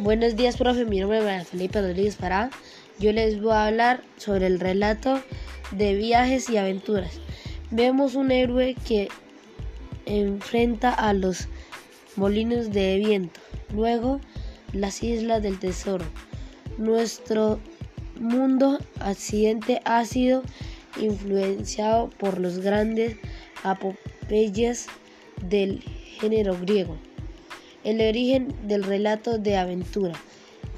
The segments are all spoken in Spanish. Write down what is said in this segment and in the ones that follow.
Buenos días, profe. Mi nombre es Felipe Rodríguez Pará. Yo les voy a hablar sobre el relato de viajes y aventuras. Vemos un héroe que enfrenta a los molinos de viento, luego las islas del tesoro. Nuestro mundo accidente ha sido influenciado por los grandes apopeyas del género griego. El origen del relato de aventura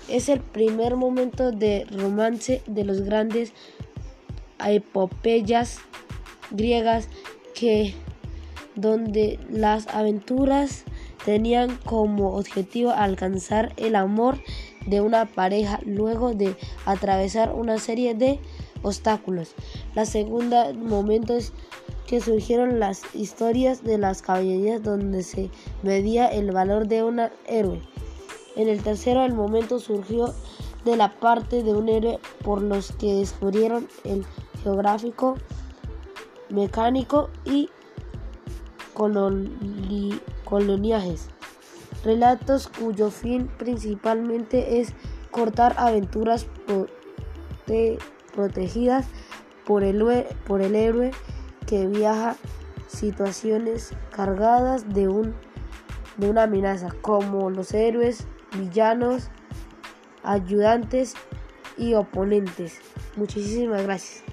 es el primer momento de romance de los grandes epopeyas griegas que donde las aventuras tenían como objetivo alcanzar el amor de una pareja luego de atravesar una serie de obstáculos. La segunda momento es que surgieron las historias de las caballerías donde se medía el valor de un héroe. En el tercero, el momento surgió de la parte de un héroe por los que descubrieron el geográfico, mecánico y coloniajes. Relatos cuyo fin principalmente es cortar aventuras protegidas por el héroe que viaja situaciones cargadas de, un, de una amenaza, como los héroes, villanos, ayudantes y oponentes. Muchísimas gracias.